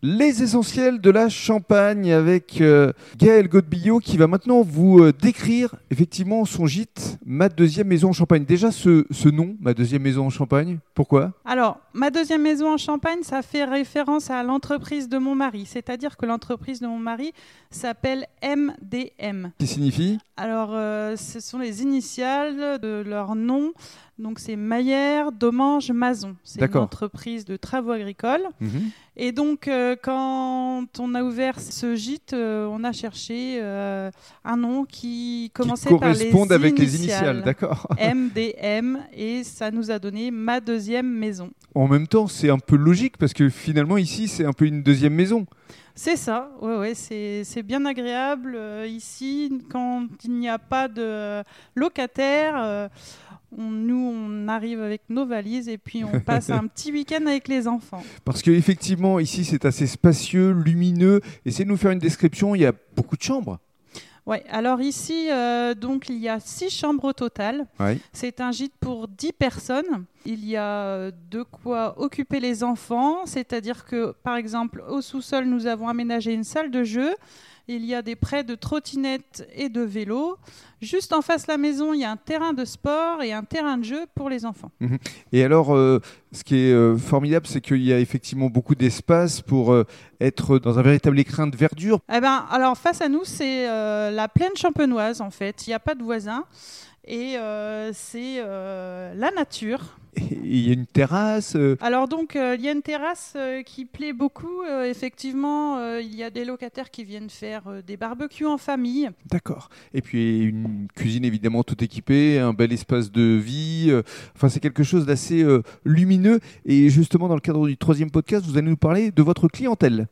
Les essentiels de la Champagne avec euh, Gaël Godbillot qui va maintenant vous euh, décrire effectivement son gîte, ma deuxième maison en Champagne. Déjà ce, ce nom, ma deuxième maison en Champagne, pourquoi? Alors, ma deuxième maison en Champagne, ça fait référence à l'entreprise de mon mari, c'est-à-dire que l'entreprise de mon mari s'appelle MDM. Qui signifie? Alors, euh, ce sont les initiales de leur nom. Donc, c'est Maillère, Domange, Mazon. C'est une entreprise de travaux agricoles. Mhm. Et donc, euh, quand on a ouvert ce gîte, euh, on a cherché euh, un nom qui Qui commençait par les correspondent avec les initiales. initiales, d'accord. MDM et ça nous a donné ma deuxième maison. En même temps, c'est un peu logique parce que finalement ici, c'est un peu une deuxième maison. C'est ça, ouais, ouais, c'est bien agréable ici quand il n'y a pas de locataire. On- nous, on arrive avec nos valises et puis on passe un petit week-end avec les enfants. Parce que effectivement, ici, c'est assez spacieux, lumineux. Essayez de nous faire une description. Il y a beaucoup de chambres. Ouais, alors ici, euh, donc il y a six chambres au total. C'est un gîte pour 10 personnes. Il y a euh, de quoi occuper les enfants, c'est-à-dire que, par exemple, au sous-sol, nous avons aménagé une salle de jeu. Il y a des prêts de trottinettes et de vélos. Juste en face de la maison, il y a un terrain de sport et un terrain de jeu pour les enfants. Et alors, euh, ce qui est euh, formidable, c'est qu'il y a effectivement beaucoup d'espace pour euh, être dans un véritable écrin de verdure. Eh ben, alors face à nous, c'est la plaine champenoise en fait. Il n'y a pas de voisins et c'est la nature. Il y a une terrasse. euh, Alors donc, euh, il y a une terrasse euh, qui plaît beaucoup. Euh, effectivement, il y a des locataires qui viennent faire des barbecues en famille. D'accord. Et puis une cuisine évidemment tout équipée, un bel espace de vie. Enfin, c'est quelque chose d'assez lumineux. Et justement, dans le cadre du troisième podcast, vous allez nous parler de votre clientèle.